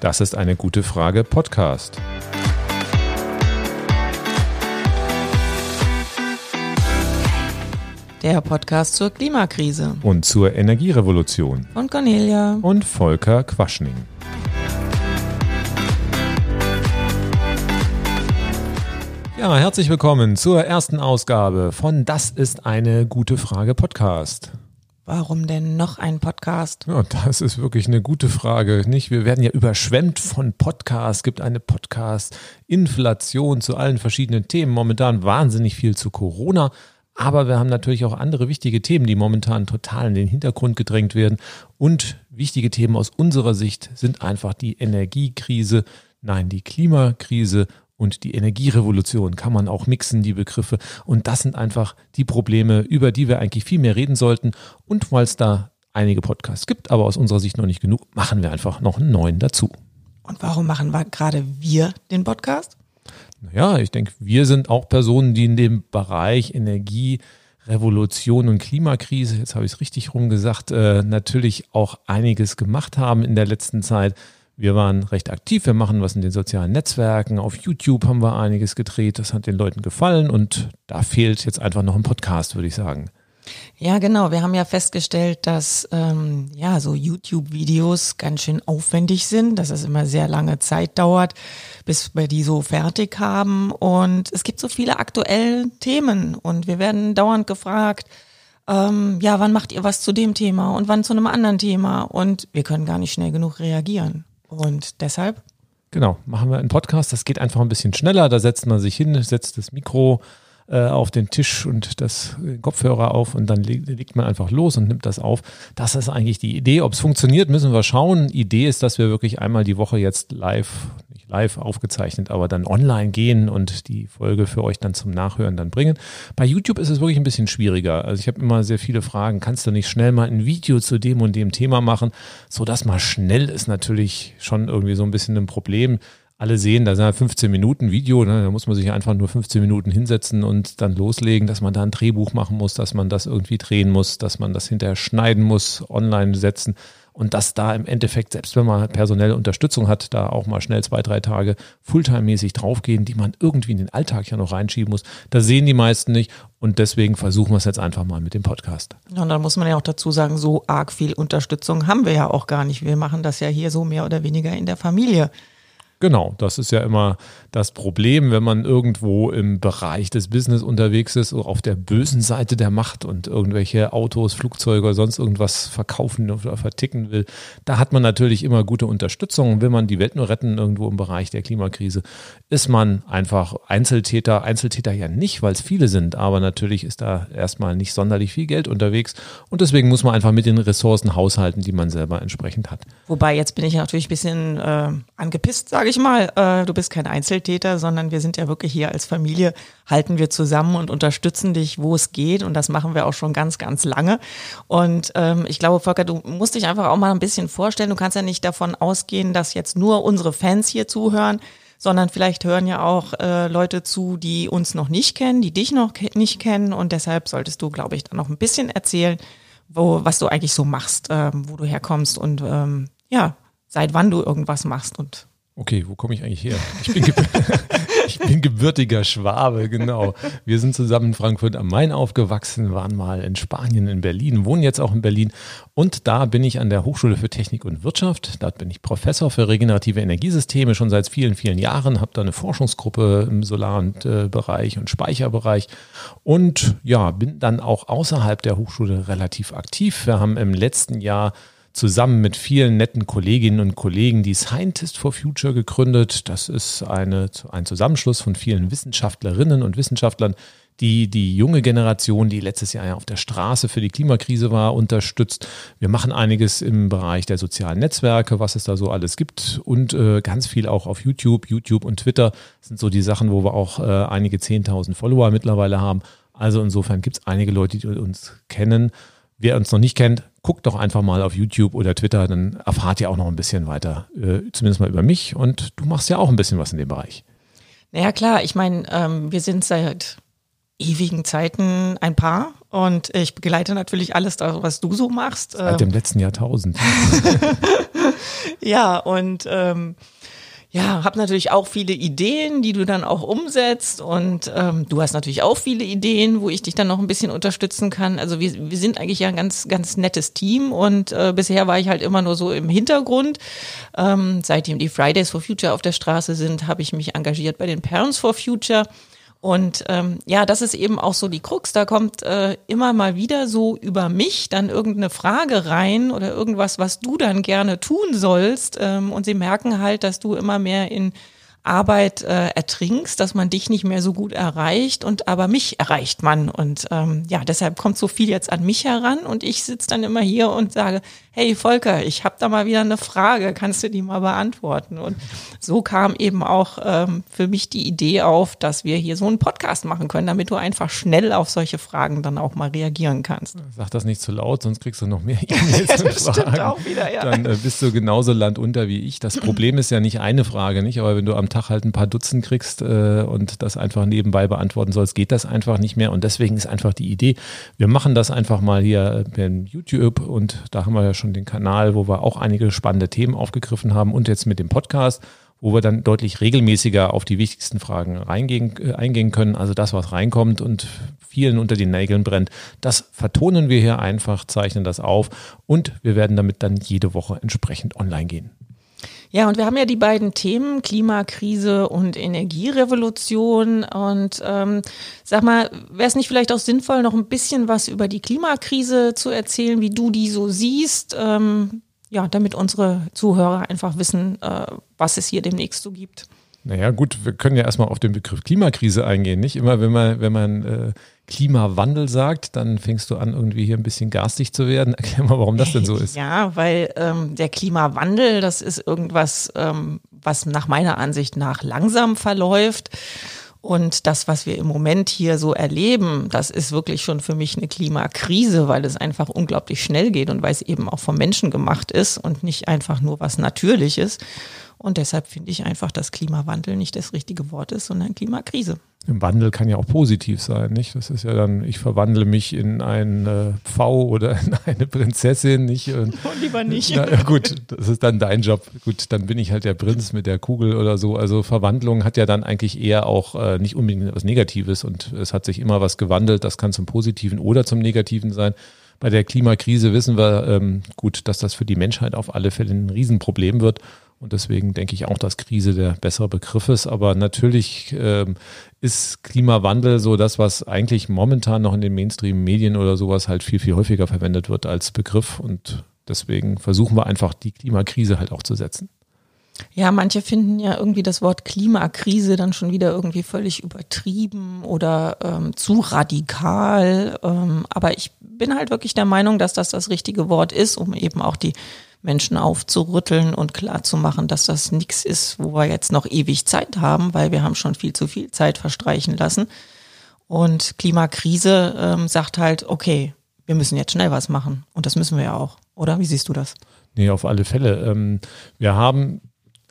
Das ist eine gute Frage Podcast. Der Podcast zur Klimakrise. Und zur Energierevolution. Von Cornelia. Und Volker Quaschning. Ja, herzlich willkommen zur ersten Ausgabe von Das ist eine gute Frage Podcast. Warum denn noch ein Podcast? Ja, das ist wirklich eine gute Frage. Nicht? Wir werden ja überschwemmt von Podcasts. Es gibt eine Podcast-Inflation zu allen verschiedenen Themen. Momentan wahnsinnig viel zu Corona. Aber wir haben natürlich auch andere wichtige Themen, die momentan total in den Hintergrund gedrängt werden. Und wichtige Themen aus unserer Sicht sind einfach die Energiekrise, nein, die Klimakrise und die Energierevolution kann man auch mixen, die Begriffe. Und das sind einfach die Probleme, über die wir eigentlich viel mehr reden sollten. Und weil es da einige Podcasts gibt, aber aus unserer Sicht noch nicht genug, machen wir einfach noch einen neuen dazu. Und warum machen wir gerade wir den Podcast? Naja, ich denke, wir sind auch Personen, die in dem Bereich Energie, Revolution und Klimakrise, jetzt habe ich es richtig rumgesagt, äh, natürlich auch einiges gemacht haben in der letzten Zeit. Wir waren recht aktiv, wir machen was in den sozialen Netzwerken, auf YouTube haben wir einiges gedreht, das hat den Leuten gefallen und da fehlt jetzt einfach noch ein Podcast, würde ich sagen. Ja, genau. Wir haben ja festgestellt, dass ähm, ja so YouTube-Videos ganz schön aufwendig sind, dass es immer sehr lange Zeit dauert, bis wir die so fertig haben. Und es gibt so viele aktuelle Themen und wir werden dauernd gefragt, ähm, ja, wann macht ihr was zu dem Thema und wann zu einem anderen Thema? Und wir können gar nicht schnell genug reagieren. Und deshalb? Genau, machen wir einen Podcast. Das geht einfach ein bisschen schneller. Da setzt man sich hin, setzt das Mikro äh, auf den Tisch und das Kopfhörer auf und dann legt man einfach los und nimmt das auf. Das ist eigentlich die Idee. Ob es funktioniert, müssen wir schauen. Idee ist, dass wir wirklich einmal die Woche jetzt live, nicht live aufgezeichnet, aber dann online gehen und die Folge für euch dann zum Nachhören dann bringen. Bei YouTube ist es wirklich ein bisschen schwieriger. Also ich habe immer sehr viele Fragen. Kannst du nicht schnell mal ein Video zu dem und dem Thema machen? So dass mal schnell ist natürlich schon irgendwie so ein bisschen ein Problem alle sehen, da sind 15 Minuten Video, ne, da muss man sich einfach nur 15 Minuten hinsetzen und dann loslegen, dass man da ein Drehbuch machen muss, dass man das irgendwie drehen muss, dass man das hinterher schneiden muss, online setzen und dass da im Endeffekt, selbst wenn man personelle Unterstützung hat, da auch mal schnell zwei, drei Tage Fulltime-mäßig draufgehen, die man irgendwie in den Alltag ja noch reinschieben muss. Da sehen die meisten nicht und deswegen versuchen wir es jetzt einfach mal mit dem Podcast. Und dann muss man ja auch dazu sagen, so arg viel Unterstützung haben wir ja auch gar nicht. Wir machen das ja hier so mehr oder weniger in der Familie. Genau, das ist ja immer das Problem, wenn man irgendwo im Bereich des Business unterwegs ist, auf der bösen Seite der Macht und irgendwelche Autos, Flugzeuge oder sonst irgendwas verkaufen oder verticken will. Da hat man natürlich immer gute Unterstützung. Will man die Welt nur retten irgendwo im Bereich der Klimakrise, ist man einfach Einzeltäter. Einzeltäter ja nicht, weil es viele sind, aber natürlich ist da erstmal nicht sonderlich viel Geld unterwegs und deswegen muss man einfach mit den Ressourcen haushalten, die man selber entsprechend hat. Wobei jetzt bin ich natürlich ein bisschen äh, angepisst, sage ich mal. Äh, du bist kein Einzeltäter, sondern wir sind ja wirklich hier als Familie, halten wir zusammen und unterstützen dich, wo es geht. Und das machen wir auch schon ganz, ganz lange. Und ähm, ich glaube, Volker, du musst dich einfach auch mal ein bisschen vorstellen. Du kannst ja nicht davon ausgehen, dass jetzt nur unsere Fans hier zuhören sondern vielleicht hören ja auch äh, Leute zu, die uns noch nicht kennen, die dich noch ke nicht kennen und deshalb solltest du, glaube ich, dann noch ein bisschen erzählen, wo, was du eigentlich so machst, ähm, wo du herkommst und ähm, ja, seit wann du irgendwas machst und Okay, wo komme ich eigentlich her? Ich bin, ich bin gebürtiger Schwabe, genau. Wir sind zusammen in Frankfurt am Main aufgewachsen, waren mal in Spanien, in Berlin, wohnen jetzt auch in Berlin. Und da bin ich an der Hochschule für Technik und Wirtschaft. Dort bin ich Professor für regenerative Energiesysteme schon seit vielen, vielen Jahren. Habe da eine Forschungsgruppe im Solarbereich und, und Speicherbereich. Und ja, bin dann auch außerhalb der Hochschule relativ aktiv. Wir haben im letzten Jahr zusammen mit vielen netten Kolleginnen und Kollegen die Scientist for Future gegründet. Das ist eine, ein Zusammenschluss von vielen Wissenschaftlerinnen und Wissenschaftlern, die die junge Generation, die letztes Jahr ja auf der Straße für die Klimakrise war, unterstützt. Wir machen einiges im Bereich der sozialen Netzwerke, was es da so alles gibt und äh, ganz viel auch auf YouTube. YouTube und Twitter sind so die Sachen, wo wir auch äh, einige 10.000 Follower mittlerweile haben. Also insofern gibt es einige Leute, die uns kennen. Wer uns noch nicht kennt, guckt doch einfach mal auf YouTube oder Twitter, dann erfahrt ihr auch noch ein bisschen weiter, äh, zumindest mal über mich und du machst ja auch ein bisschen was in dem Bereich. Naja klar, ich meine, ähm, wir sind seit ewigen Zeiten ein Paar Und ich begleite natürlich alles, was du so machst. Seit dem letzten Jahrtausend. ja, und ähm, ja, habe natürlich auch viele Ideen, die du dann auch umsetzt und ähm, du hast natürlich auch viele Ideen, wo ich dich dann noch ein bisschen unterstützen kann. Also wir, wir sind eigentlich ja ein ganz, ganz nettes Team und äh, bisher war ich halt immer nur so im Hintergrund. Ähm, seitdem die Fridays for Future auf der Straße sind, habe ich mich engagiert bei den Parents for Future und ähm, ja, das ist eben auch so die Krux. Da kommt äh, immer mal wieder so über mich dann irgendeine Frage rein oder irgendwas, was du dann gerne tun sollst. Ähm, und sie merken halt, dass du immer mehr in Arbeit äh, ertrinkst, dass man dich nicht mehr so gut erreicht und aber mich erreicht man. Und ähm, ja, deshalb kommt so viel jetzt an mich heran und ich sitze dann immer hier und sage, hey Volker, ich habe da mal wieder eine Frage, kannst du die mal beantworten? Und so kam eben auch ähm, für mich die Idee auf, dass wir hier so einen Podcast machen können, damit du einfach schnell auf solche Fragen dann auch mal reagieren kannst. Sag das nicht zu laut, sonst kriegst du noch mehr E-Mails das Fragen. Auch wieder, ja. Dann äh, bist du genauso landunter wie ich. Das Problem ist ja nicht eine Frage, nicht? Aber wenn du am Tag halt ein paar Dutzend kriegst äh, und das einfach nebenbei beantworten sollst, geht das einfach nicht mehr. Und deswegen ist einfach die Idee, wir machen das einfach mal hier per YouTube und da haben wir ja schon schon den Kanal, wo wir auch einige spannende Themen aufgegriffen haben und jetzt mit dem Podcast, wo wir dann deutlich regelmäßiger auf die wichtigsten Fragen reingehen, äh, eingehen können. Also das, was reinkommt und vielen unter den Nägeln brennt, das vertonen wir hier einfach, zeichnen das auf und wir werden damit dann jede Woche entsprechend online gehen. Ja, und wir haben ja die beiden Themen Klimakrise und Energierevolution. Und ähm, sag mal, wäre es nicht vielleicht auch sinnvoll, noch ein bisschen was über die Klimakrise zu erzählen, wie du die so siehst? Ähm, ja, damit unsere Zuhörer einfach wissen, äh, was es hier demnächst so gibt. Naja, gut, wir können ja erstmal auf den Begriff Klimakrise eingehen. Nicht immer, wenn man, wenn man äh, Klimawandel sagt, dann fängst du an, irgendwie hier ein bisschen garstig zu werden. Erklär mal, warum das denn so ist. Ja, weil ähm, der Klimawandel, das ist irgendwas, ähm, was nach meiner Ansicht nach langsam verläuft. Und das, was wir im Moment hier so erleben, das ist wirklich schon für mich eine Klimakrise, weil es einfach unglaublich schnell geht und weil es eben auch vom Menschen gemacht ist und nicht einfach nur was Natürliches. Und deshalb finde ich einfach, dass Klimawandel nicht das richtige Wort ist, sondern Klimakrise. Im Wandel kann ja auch positiv sein, nicht? Das ist ja dann, ich verwandle mich in ein äh, Pfau oder in eine Prinzessin, nicht? Und, oh, lieber nicht. Na, gut, das ist dann dein Job. Gut, dann bin ich halt der Prinz mit der Kugel oder so. Also Verwandlung hat ja dann eigentlich eher auch äh, nicht unbedingt etwas Negatives und es hat sich immer was gewandelt. Das kann zum Positiven oder zum Negativen sein. Bei der Klimakrise wissen wir ähm, gut, dass das für die Menschheit auf alle Fälle ein Riesenproblem wird. Und deswegen denke ich auch, dass Krise der bessere Begriff ist. Aber natürlich ähm, ist Klimawandel so das, was eigentlich momentan noch in den Mainstream-Medien oder sowas halt viel, viel häufiger verwendet wird als Begriff. Und deswegen versuchen wir einfach die Klimakrise halt auch zu setzen. Ja, manche finden ja irgendwie das Wort Klimakrise dann schon wieder irgendwie völlig übertrieben oder ähm, zu radikal. Ähm, aber ich bin halt wirklich der Meinung, dass das das richtige Wort ist, um eben auch die Menschen aufzurütteln und klarzumachen, dass das nichts ist, wo wir jetzt noch ewig Zeit haben, weil wir haben schon viel zu viel Zeit verstreichen lassen. Und Klimakrise ähm, sagt halt, okay, wir müssen jetzt schnell was machen. Und das müssen wir ja auch, oder? Wie siehst du das? Nee, auf alle Fälle. Ähm, wir haben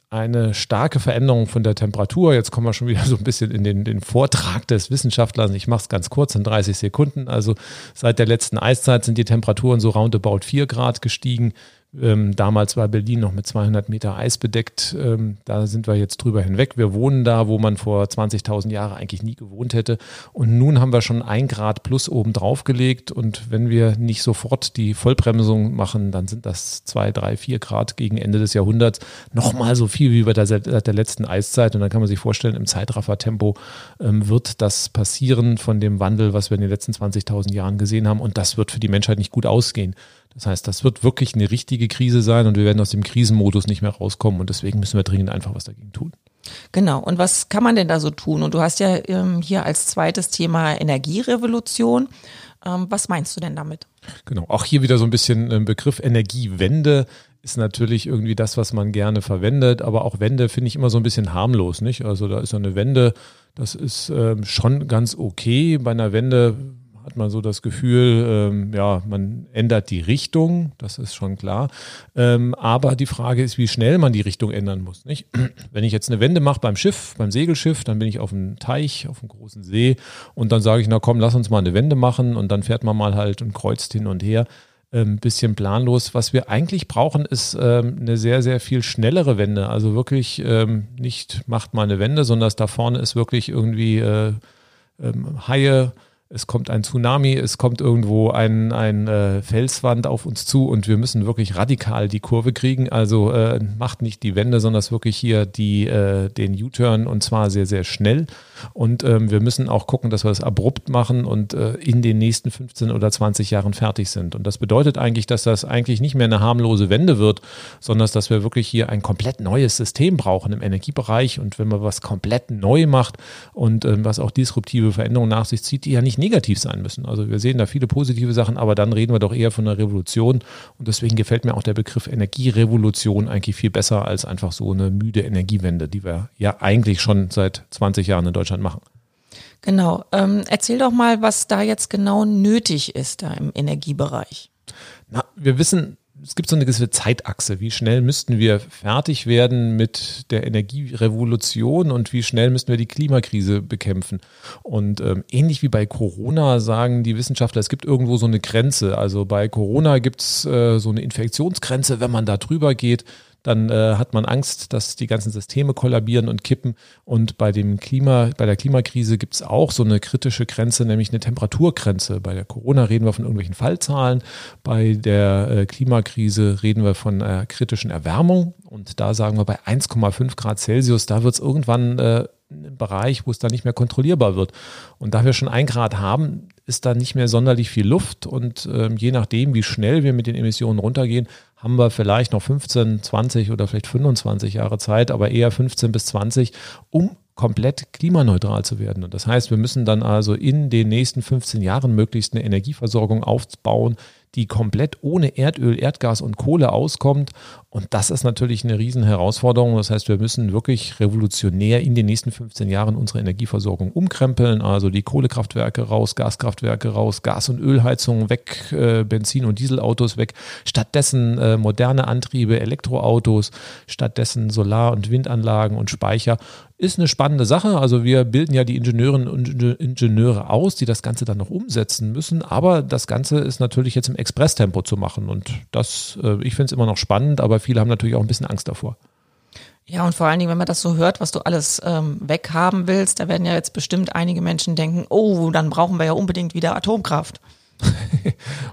eine starke Veränderung von der Temperatur. Jetzt kommen wir schon wieder so ein bisschen in den, den Vortrag des Wissenschaftlers. Ich mache es ganz kurz in 30 Sekunden. Also seit der letzten Eiszeit sind die Temperaturen so roundabout 4 Grad gestiegen. Ähm, damals war Berlin noch mit 200 Meter Eis bedeckt. Ähm, da sind wir jetzt drüber hinweg. Wir wohnen da, wo man vor 20.000 Jahren eigentlich nie gewohnt hätte. Und nun haben wir schon ein Grad plus oben drauf gelegt. Und wenn wir nicht sofort die Vollbremsung machen, dann sind das zwei, drei, vier Grad gegen Ende des Jahrhunderts. Nochmal so viel wie bei der, der letzten Eiszeit. Und dann kann man sich vorstellen, im Zeitraffertempo ähm, wird das passieren von dem Wandel, was wir in den letzten 20.000 Jahren gesehen haben. Und das wird für die Menschheit nicht gut ausgehen. Das heißt, das wird wirklich eine richtige Krise sein und wir werden aus dem Krisenmodus nicht mehr rauskommen und deswegen müssen wir dringend einfach was dagegen tun. Genau. Und was kann man denn da so tun? Und du hast ja ähm, hier als zweites Thema Energierevolution. Ähm, was meinst du denn damit? Genau. Auch hier wieder so ein bisschen ein Begriff Energiewende ist natürlich irgendwie das, was man gerne verwendet. Aber auch Wende finde ich immer so ein bisschen harmlos, nicht? Also da ist so eine Wende, das ist ähm, schon ganz okay. Bei einer Wende hat man so das Gefühl, ähm, ja, man ändert die Richtung, das ist schon klar. Ähm, aber die Frage ist, wie schnell man die Richtung ändern muss. Nicht? Wenn ich jetzt eine Wende mache beim Schiff, beim Segelschiff, dann bin ich auf einem Teich, auf einem großen See und dann sage ich, na komm, lass uns mal eine Wende machen und dann fährt man mal halt und kreuzt hin und her ein ähm, bisschen planlos. Was wir eigentlich brauchen, ist ähm, eine sehr, sehr viel schnellere Wende. Also wirklich ähm, nicht macht mal eine Wende, sondern da vorne ist wirklich irgendwie äh, ähm, Haie, es kommt ein Tsunami, es kommt irgendwo ein, ein äh, Felswand auf uns zu und wir müssen wirklich radikal die Kurve kriegen. Also äh, macht nicht die Wende, sondern es wirklich hier die, äh, den U-Turn und zwar sehr, sehr schnell. Und ähm, wir müssen auch gucken, dass wir das abrupt machen und äh, in den nächsten 15 oder 20 Jahren fertig sind. Und das bedeutet eigentlich, dass das eigentlich nicht mehr eine harmlose Wende wird, sondern dass wir wirklich hier ein komplett neues System brauchen im Energiebereich. Und wenn man was komplett neu macht und ähm, was auch disruptive Veränderungen nach sich zieht, die ja nicht negativ sein müssen. Also wir sehen da viele positive Sachen, aber dann reden wir doch eher von einer Revolution. Und deswegen gefällt mir auch der Begriff Energierevolution eigentlich viel besser als einfach so eine müde Energiewende, die wir ja eigentlich schon seit 20 Jahren in Deutschland Deutschland machen. Genau. Ähm, erzähl doch mal, was da jetzt genau nötig ist da im Energiebereich. Na, wir wissen, es gibt so eine gewisse Zeitachse. Wie schnell müssten wir fertig werden mit der Energierevolution und wie schnell müssten wir die Klimakrise bekämpfen? Und ähm, ähnlich wie bei Corona sagen die Wissenschaftler, es gibt irgendwo so eine Grenze. Also bei Corona gibt es äh, so eine Infektionsgrenze, wenn man da drüber geht, dann äh, hat man Angst, dass die ganzen Systeme kollabieren und kippen. Und bei dem Klima, bei der Klimakrise gibt es auch so eine kritische Grenze, nämlich eine Temperaturgrenze. Bei der Corona reden wir von irgendwelchen Fallzahlen. Bei der äh, Klimakrise reden wir von einer kritischen Erwärmung. Und da sagen wir bei 1,5 Grad Celsius, da wird es irgendwann äh, ein Bereich, wo es dann nicht mehr kontrollierbar wird. Und da wir schon ein Grad haben, ist da nicht mehr sonderlich viel Luft. Und ähm, je nachdem, wie schnell wir mit den Emissionen runtergehen, haben wir vielleicht noch 15, 20 oder vielleicht 25 Jahre Zeit, aber eher 15 bis 20, um komplett klimaneutral zu werden. Und das heißt, wir müssen dann also in den nächsten 15 Jahren möglichst eine Energieversorgung aufbauen, die komplett ohne Erdöl, Erdgas und Kohle auskommt. Und das ist natürlich eine riesen Herausforderung. Das heißt, wir müssen wirklich revolutionär in den nächsten 15 Jahren unsere Energieversorgung umkrempeln. Also die Kohlekraftwerke raus, Gaskraftwerke raus, Gas- und Ölheizungen weg, äh, Benzin- und Dieselautos weg. Stattdessen äh, moderne Antriebe, Elektroautos, stattdessen Solar- und Windanlagen und Speicher ist eine spannende Sache. Also wir bilden ja die Ingenieurinnen und Ingenieure aus, die das Ganze dann noch umsetzen müssen. Aber das Ganze ist natürlich jetzt im Expresstempo zu machen. Und das, äh, ich finde es immer noch spannend, aber viele haben natürlich auch ein bisschen Angst davor. Ja, und vor allen Dingen, wenn man das so hört, was du alles ähm, weghaben willst, da werden ja jetzt bestimmt einige Menschen denken, oh, dann brauchen wir ja unbedingt wieder Atomkraft.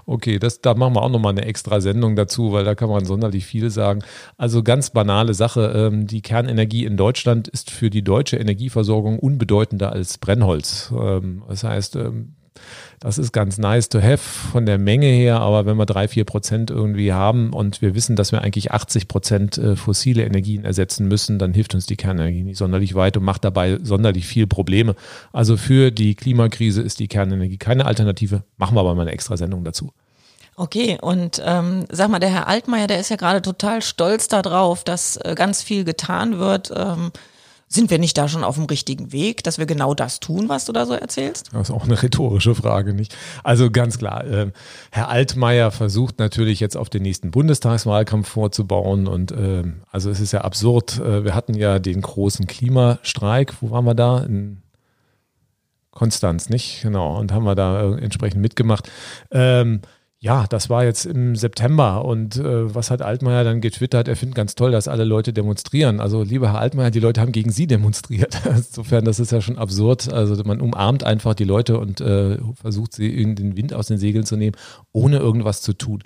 okay, das, da machen wir auch nochmal eine extra Sendung dazu, weil da kann man sonderlich viel sagen. Also ganz banale Sache, ähm, die Kernenergie in Deutschland ist für die deutsche Energieversorgung unbedeutender als Brennholz. Ähm, das heißt, ähm, das ist ganz nice to have von der Menge her, aber wenn wir drei, vier Prozent irgendwie haben und wir wissen, dass wir eigentlich 80 Prozent äh, fossile Energien ersetzen müssen, dann hilft uns die Kernenergie nicht sonderlich weit und macht dabei sonderlich viel Probleme. Also für die Klimakrise ist die Kernenergie keine Alternative. Machen wir aber mal eine extra Sendung dazu. Okay, und ähm, sag mal, der Herr Altmaier, der ist ja gerade total stolz darauf, dass äh, ganz viel getan wird. Ähm, sind wir nicht da schon auf dem richtigen Weg, dass wir genau das tun, was du da so erzählst? Das ist auch eine rhetorische Frage, nicht? Also ganz klar, äh, Herr Altmaier versucht natürlich jetzt auf den nächsten Bundestagswahlkampf vorzubauen und äh, also es ist ja absurd. Äh, wir hatten ja den großen Klimastreik. Wo waren wir da? In Konstanz, nicht? Genau. Und haben wir da äh, entsprechend mitgemacht. Ähm, ja, das war jetzt im September und äh, was hat Altmaier dann getwittert? Er findet ganz toll, dass alle Leute demonstrieren. Also, lieber Herr Altmaier, die Leute haben gegen Sie demonstriert. Insofern, das ist ja schon absurd. Also, man umarmt einfach die Leute und äh, versucht sie in den Wind aus den Segeln zu nehmen, ohne irgendwas zu tun.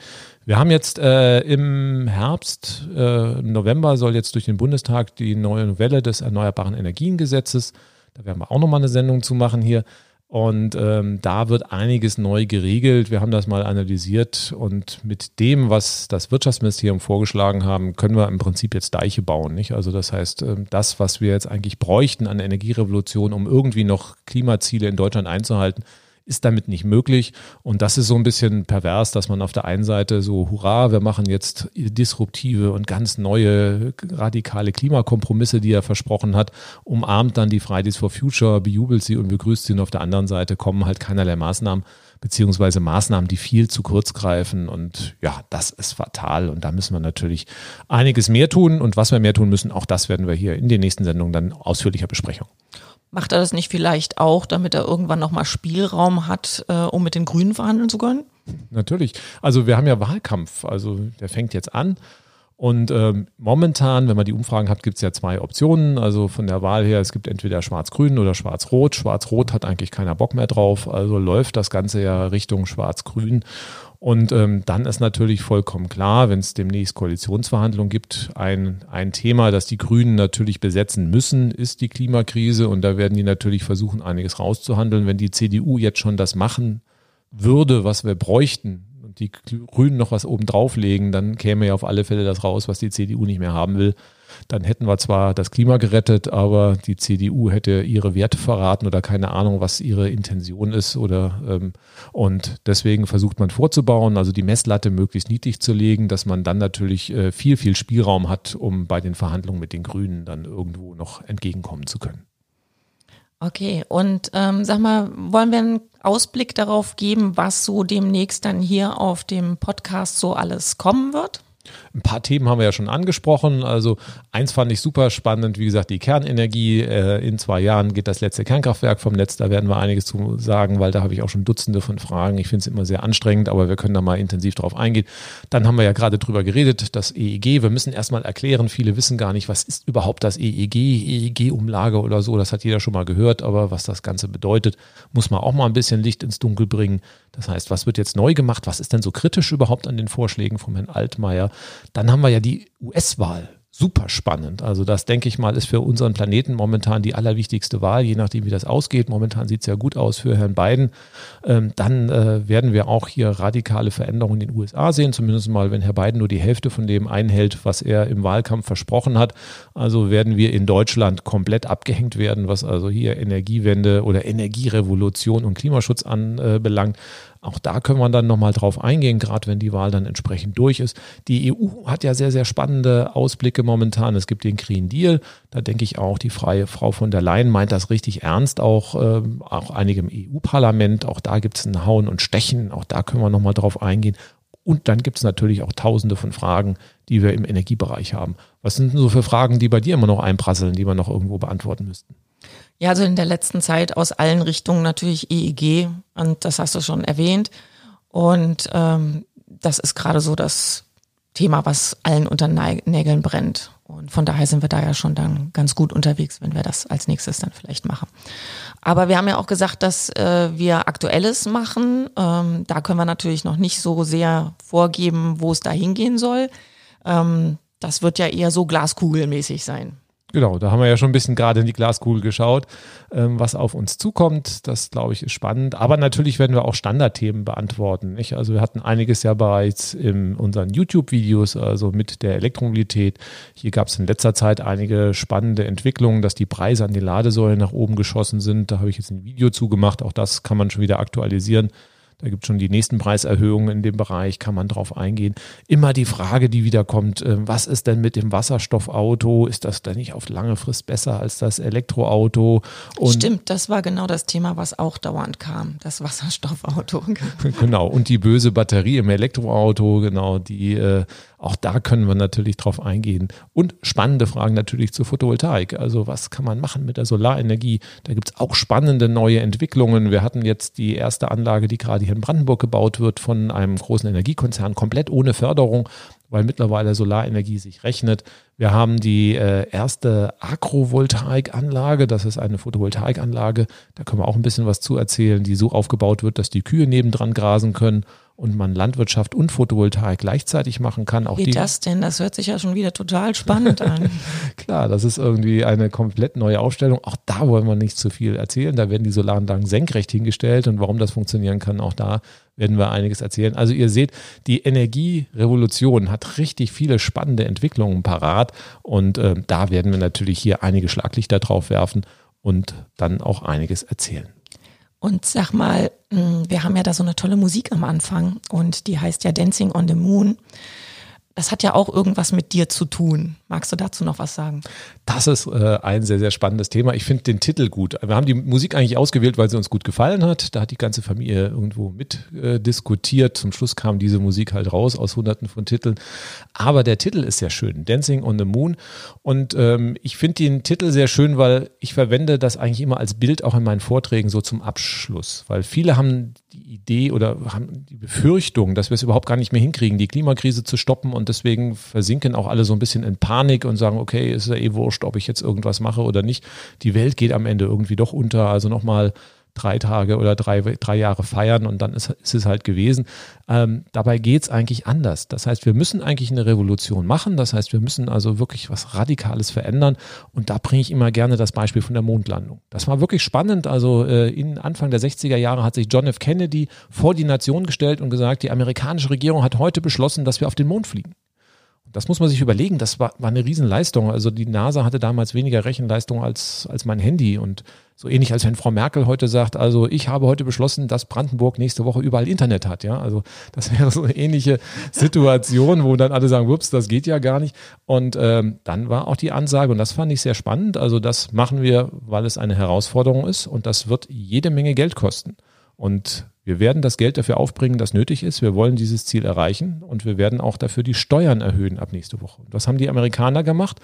Wir haben jetzt äh, im Herbst, äh, im November soll jetzt durch den Bundestag die neue Novelle des Erneuerbaren Energiengesetzes, da werden wir auch nochmal eine Sendung zu machen hier, und ähm, da wird einiges neu geregelt. Wir haben das mal analysiert und mit dem, was das Wirtschaftsministerium vorgeschlagen haben, können wir im Prinzip jetzt Deiche bauen. Nicht? Also das heißt, ähm, das, was wir jetzt eigentlich bräuchten an Energierevolution, um irgendwie noch Klimaziele in Deutschland einzuhalten, ist damit nicht möglich. Und das ist so ein bisschen pervers, dass man auf der einen Seite so, hurra, wir machen jetzt disruptive und ganz neue, radikale Klimakompromisse, die er versprochen hat, umarmt dann die Fridays for Future, bejubelt sie und begrüßt sie und auf der anderen Seite kommen halt keinerlei Maßnahmen beziehungsweise Maßnahmen, die viel zu kurz greifen. Und ja, das ist fatal. Und da müssen wir natürlich einiges mehr tun. Und was wir mehr tun müssen, auch das werden wir hier in den nächsten Sendungen dann ausführlicher besprechen. Macht er das nicht vielleicht auch, damit er irgendwann nochmal Spielraum hat, äh, um mit den Grünen verhandeln zu können? Natürlich. Also wir haben ja Wahlkampf. Also der fängt jetzt an. Und ähm, momentan, wenn man die Umfragen hat, gibt es ja zwei Optionen. Also von der Wahl her, es gibt entweder Schwarz-Grün oder Schwarz-Rot. Schwarz-Rot hat eigentlich keiner Bock mehr drauf. Also läuft das Ganze ja Richtung Schwarz-Grün. Und ähm, dann ist natürlich vollkommen klar, wenn es demnächst Koalitionsverhandlungen gibt, ein, ein Thema, das die Grünen natürlich besetzen müssen, ist die Klimakrise. Und da werden die natürlich versuchen, einiges rauszuhandeln. Wenn die CDU jetzt schon das machen würde, was wir bräuchten, die Grünen noch was oben drauflegen, dann käme ja auf alle Fälle das raus, was die CDU nicht mehr haben will. Dann hätten wir zwar das Klima gerettet, aber die CDU hätte ihre Werte verraten oder keine Ahnung, was ihre Intention ist oder ähm, und deswegen versucht man vorzubauen, also die Messlatte möglichst niedrig zu legen, dass man dann natürlich äh, viel, viel Spielraum hat, um bei den Verhandlungen mit den Grünen dann irgendwo noch entgegenkommen zu können. Okay, und ähm, sag mal, wollen wir einen Ausblick darauf geben, was so demnächst dann hier auf dem Podcast so alles kommen wird? Ein paar Themen haben wir ja schon angesprochen. Also eins fand ich super spannend, wie gesagt, die Kernenergie. Äh, in zwei Jahren geht das letzte Kernkraftwerk vom Netz. Da werden wir einiges zu sagen, weil da habe ich auch schon Dutzende von Fragen. Ich finde es immer sehr anstrengend, aber wir können da mal intensiv drauf eingehen. Dann haben wir ja gerade drüber geredet, das EEG. Wir müssen erstmal erklären, viele wissen gar nicht, was ist überhaupt das EEG, EEG-Umlage oder so. Das hat jeder schon mal gehört, aber was das Ganze bedeutet, muss man auch mal ein bisschen Licht ins Dunkel bringen. Das heißt, was wird jetzt neu gemacht? Was ist denn so kritisch überhaupt an den Vorschlägen von Herrn Altmaier? Dann haben wir ja die US-Wahl super spannend. Also das denke ich mal ist für unseren Planeten momentan die allerwichtigste Wahl, je nachdem wie das ausgeht. Momentan sieht es ja gut aus für Herrn Biden. Ähm, dann äh, werden wir auch hier radikale Veränderungen in den USA sehen, zumindest mal, wenn Herr Biden nur die Hälfte von dem einhält, was er im Wahlkampf versprochen hat. Also werden wir in Deutschland komplett abgehängt werden, was also hier Energiewende oder Energierevolution und Klimaschutz anbelangt. Auch da können wir dann nochmal drauf eingehen, gerade wenn die Wahl dann entsprechend durch ist. Die EU hat ja sehr, sehr spannende Ausblicke momentan. Es gibt den Green Deal. Da denke ich auch, die freie Frau von der Leyen meint das richtig ernst, auch, äh, auch einige im EU-Parlament. Auch da gibt es ein Hauen und Stechen. Auch da können wir nochmal drauf eingehen. Und dann gibt es natürlich auch tausende von Fragen, die wir im Energiebereich haben. Was sind denn so für Fragen, die bei dir immer noch einprasseln, die wir noch irgendwo beantworten müssten? Ja, also in der letzten Zeit aus allen Richtungen natürlich EEG und das hast du schon erwähnt. Und ähm, das ist gerade so das Thema, was allen unter Nägeln brennt. Und von daher sind wir da ja schon dann ganz gut unterwegs, wenn wir das als nächstes dann vielleicht machen. Aber wir haben ja auch gesagt, dass äh, wir Aktuelles machen. Ähm, da können wir natürlich noch nicht so sehr vorgeben, wo es da hingehen soll. Ähm, das wird ja eher so glaskugelmäßig sein. Genau, da haben wir ja schon ein bisschen gerade in die Glaskugel geschaut, ähm, was auf uns zukommt. Das, glaube ich, ist spannend. Aber natürlich werden wir auch Standardthemen beantworten. Nicht? Also wir hatten einiges ja bereits in unseren YouTube-Videos, also mit der Elektromobilität. Hier gab es in letzter Zeit einige spannende Entwicklungen, dass die Preise an den Ladesäulen nach oben geschossen sind. Da habe ich jetzt ein Video zugemacht. Auch das kann man schon wieder aktualisieren. Da gibt es schon die nächsten Preiserhöhungen in dem Bereich, kann man drauf eingehen. Immer die Frage, die wieder kommt, äh, was ist denn mit dem Wasserstoffauto? Ist das denn nicht auf lange Frist besser als das Elektroauto? Und Stimmt, das war genau das Thema, was auch dauernd kam, das Wasserstoffauto. genau, und die böse Batterie im Elektroauto, genau, die äh, auch da können wir natürlich drauf eingehen. Und spannende Fragen natürlich zur Photovoltaik. Also was kann man machen mit der Solarenergie? Da gibt es auch spannende neue Entwicklungen. Wir hatten jetzt die erste Anlage, die gerade hier in Brandenburg gebaut wird von einem großen Energiekonzern, komplett ohne Förderung weil mittlerweile Solarenergie sich rechnet. Wir haben die äh, erste Agrovoltaikanlage, das ist eine Photovoltaikanlage, da können wir auch ein bisschen was zu erzählen, die so aufgebaut wird, dass die Kühe nebendran grasen können und man Landwirtschaft und Photovoltaik gleichzeitig machen kann. Auch Wie die, das denn? Das hört sich ja schon wieder total spannend an. Klar, das ist irgendwie eine komplett neue Aufstellung. Auch da wollen wir nicht zu viel erzählen. Da werden die Solaranlagen senkrecht hingestellt und warum das funktionieren kann, auch da werden wir einiges erzählen. Also ihr seht, die Energierevolution hat richtig viele spannende Entwicklungen parat und äh, da werden wir natürlich hier einige Schlaglichter drauf werfen und dann auch einiges erzählen. Und sag mal, hm, wir haben ja da so eine tolle Musik am Anfang und die heißt ja Dancing on the Moon. Das hat ja auch irgendwas mit dir zu tun. Magst du dazu noch was sagen? Das ist äh, ein sehr, sehr spannendes Thema. Ich finde den Titel gut. Wir haben die Musik eigentlich ausgewählt, weil sie uns gut gefallen hat. Da hat die ganze Familie irgendwo mit äh, diskutiert. Zum Schluss kam diese Musik halt raus aus hunderten von Titeln. Aber der Titel ist sehr schön. Dancing on the Moon. Und ähm, ich finde den Titel sehr schön, weil ich verwende das eigentlich immer als Bild auch in meinen Vorträgen so zum Abschluss. Weil viele haben die Idee oder haben die Befürchtung, dass wir es überhaupt gar nicht mehr hinkriegen, die Klimakrise zu stoppen. Und deswegen versinken auch alle so ein bisschen in Panik Panik und sagen, okay, ist ja eh wurscht, ob ich jetzt irgendwas mache oder nicht. Die Welt geht am Ende irgendwie doch unter. Also nochmal drei Tage oder drei, drei Jahre feiern und dann ist, ist es halt gewesen. Ähm, dabei geht es eigentlich anders. Das heißt, wir müssen eigentlich eine Revolution machen. Das heißt, wir müssen also wirklich was Radikales verändern. Und da bringe ich immer gerne das Beispiel von der Mondlandung. Das war wirklich spannend. Also äh, in Anfang der 60er Jahre hat sich John F. Kennedy vor die Nation gestellt und gesagt, die amerikanische Regierung hat heute beschlossen, dass wir auf den Mond fliegen. Das muss man sich überlegen, das war, war eine Riesenleistung. Also die NASA hatte damals weniger Rechenleistung als, als mein Handy. Und so ähnlich, als wenn Frau Merkel heute sagt, also ich habe heute beschlossen, dass Brandenburg nächste Woche überall Internet hat. Ja, also das wäre so eine ähnliche Situation, wo dann alle sagen, ups, das geht ja gar nicht. Und ähm, dann war auch die Ansage, und das fand ich sehr spannend, also das machen wir, weil es eine Herausforderung ist und das wird jede Menge Geld kosten. Und wir werden das Geld dafür aufbringen, das nötig ist. Wir wollen dieses Ziel erreichen und wir werden auch dafür die Steuern erhöhen ab nächste Woche. Und was haben die Amerikaner gemacht?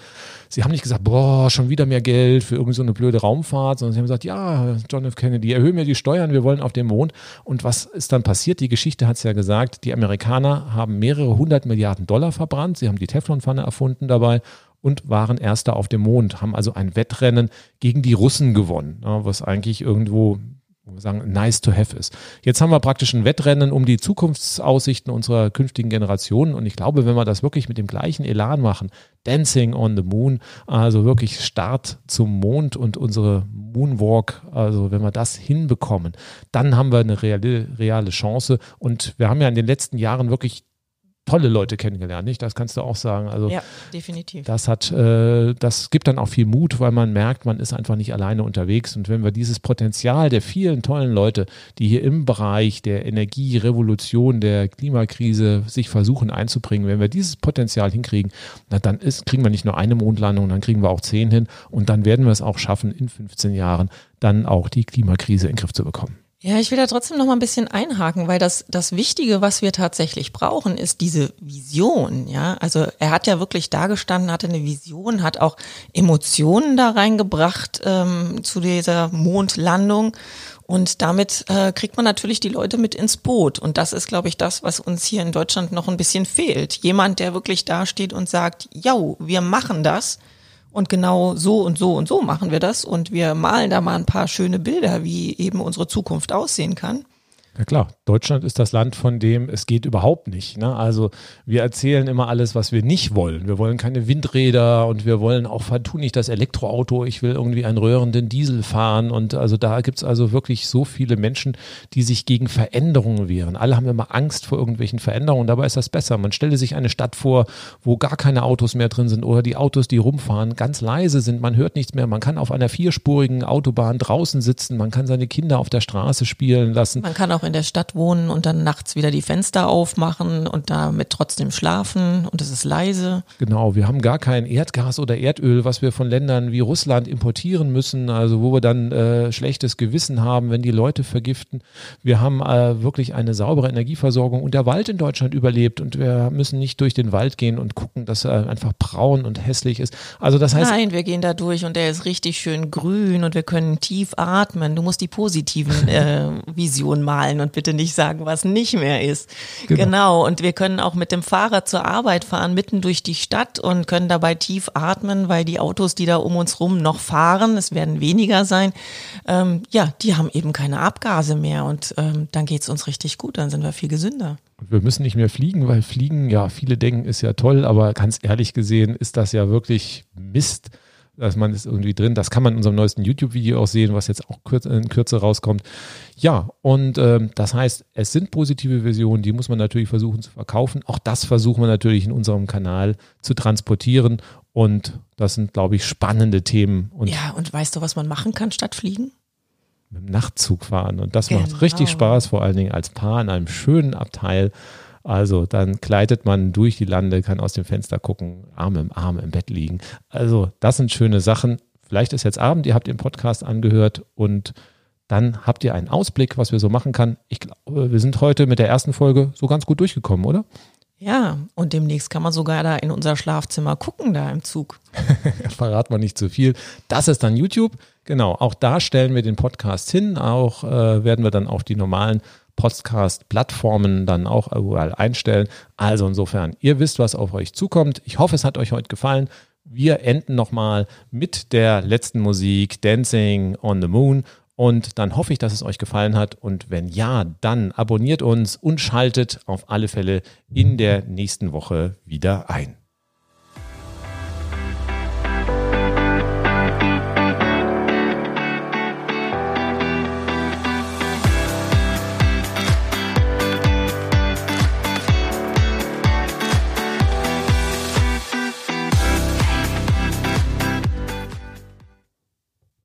Sie haben nicht gesagt, boah, schon wieder mehr Geld für irgendwie so eine blöde Raumfahrt, sondern sie haben gesagt, ja, John F. Kennedy, erhöhen wir die Steuern, wir wollen auf den Mond. Und was ist dann passiert? Die Geschichte hat es ja gesagt, die Amerikaner haben mehrere hundert Milliarden Dollar verbrannt. Sie haben die Teflonpfanne erfunden dabei und waren Erster auf dem Mond, haben also ein Wettrennen gegen die Russen gewonnen, was eigentlich irgendwo wo wir sagen, nice to have ist. Jetzt haben wir praktisch ein Wettrennen um die Zukunftsaussichten unserer künftigen Generationen und ich glaube, wenn wir das wirklich mit dem gleichen Elan machen, Dancing on the Moon, also wirklich Start zum Mond und unsere Moonwalk, also wenn wir das hinbekommen, dann haben wir eine reale, reale Chance und wir haben ja in den letzten Jahren wirklich tolle Leute kennengelernt, nicht? Das kannst du auch sagen. Also ja, definitiv. Das hat, äh, das gibt dann auch viel Mut, weil man merkt, man ist einfach nicht alleine unterwegs. Und wenn wir dieses Potenzial der vielen tollen Leute, die hier im Bereich der Energierevolution, der Klimakrise sich versuchen einzubringen, wenn wir dieses Potenzial hinkriegen, na, dann ist, kriegen wir nicht nur eine Mondlandung, dann kriegen wir auch zehn hin und dann werden wir es auch schaffen, in 15 Jahren dann auch die Klimakrise in den Griff zu bekommen. Ja, ich will da trotzdem noch mal ein bisschen einhaken, weil das, das Wichtige, was wir tatsächlich brauchen, ist diese Vision, ja. Also er hat ja wirklich dagestanden, hatte eine Vision, hat auch Emotionen da reingebracht ähm, zu dieser Mondlandung. Und damit äh, kriegt man natürlich die Leute mit ins Boot. Und das ist, glaube ich, das, was uns hier in Deutschland noch ein bisschen fehlt. Jemand, der wirklich dasteht und sagt, ja, wir machen das und genau so und so und so machen wir das. Und wir malen da mal ein paar schöne Bilder, wie eben unsere Zukunft aussehen kann. Ja klar, Deutschland ist das Land, von dem es geht überhaupt nicht. Ne? Also wir erzählen immer alles, was wir nicht wollen. Wir wollen keine Windräder und wir wollen auch tu nicht das Elektroauto. Ich will irgendwie einen röhrenden Diesel fahren. Und also da gibt es also wirklich so viele Menschen, die sich gegen Veränderungen wehren. Alle haben immer Angst vor irgendwelchen Veränderungen. Dabei ist das besser. Man stelle sich eine Stadt vor, wo gar keine Autos mehr drin sind oder die Autos, die rumfahren, ganz leise sind. Man hört nichts mehr. Man kann auf einer vierspurigen Autobahn draußen sitzen. Man kann seine Kinder auf der Straße spielen lassen. Man kann auch in der Stadt wohnen und dann nachts wieder die Fenster aufmachen und damit trotzdem schlafen und es ist leise. Genau, wir haben gar kein Erdgas oder Erdöl, was wir von Ländern wie Russland importieren müssen, also wo wir dann äh, schlechtes Gewissen haben, wenn die Leute vergiften. Wir haben äh, wirklich eine saubere Energieversorgung und der Wald in Deutschland überlebt und wir müssen nicht durch den Wald gehen und gucken, dass er einfach braun und hässlich ist. Also das heißt. Nein, wir gehen da durch und der ist richtig schön grün und wir können tief atmen. Du musst die positiven äh, Visionen malen sein und bitte nicht sagen, was nicht mehr ist. Genau. genau. Und wir können auch mit dem Fahrrad zur Arbeit fahren, mitten durch die Stadt und können dabei tief atmen, weil die Autos, die da um uns rum noch fahren, es werden weniger sein, ähm, ja, die haben eben keine Abgase mehr und ähm, dann geht's uns richtig gut, dann sind wir viel gesünder. Und wir müssen nicht mehr fliegen, weil Fliegen, ja, viele denken, ist ja toll, aber ganz ehrlich gesehen ist das ja wirklich Mist dass man ist irgendwie drin. Das kann man in unserem neuesten YouTube-Video auch sehen, was jetzt auch in Kürze rauskommt. Ja, und ähm, das heißt, es sind positive Versionen, die muss man natürlich versuchen zu verkaufen. Auch das versuchen wir natürlich in unserem Kanal zu transportieren. Und das sind, glaube ich, spannende Themen. Und ja, und weißt du, was man machen kann statt fliegen? Mit dem Nachtzug fahren. Und das genau. macht richtig Spaß, vor allen Dingen als Paar in einem schönen Abteil Also dann gleitet man durch die Lande, kann aus dem Fenster gucken, Arm im Arm im Bett liegen. Also das sind schöne Sachen. Vielleicht ist jetzt Abend, ihr habt den Podcast angehört und dann habt ihr einen Ausblick, was wir so machen kann. Ich glaube, wir sind heute mit der ersten Folge so ganz gut durchgekommen, oder? Ja, und demnächst kann man sogar da in unser Schlafzimmer gucken, da im Zug. Verrat man nicht zu viel. Das ist dann YouTube. Genau, auch da stellen wir den Podcast hin. Auch äh, werden wir dann auf die normalen Podcast-Plattformen dann auch überall einstellen. Also insofern, ihr wisst, was auf euch zukommt. Ich hoffe, es hat euch heute gefallen. Wir enden nochmal mit der letzten Musik Dancing on the Moon und dann hoffe ich, dass es euch gefallen hat. Und wenn ja, dann abonniert uns und schaltet auf alle Fälle in der nächsten Woche wieder ein.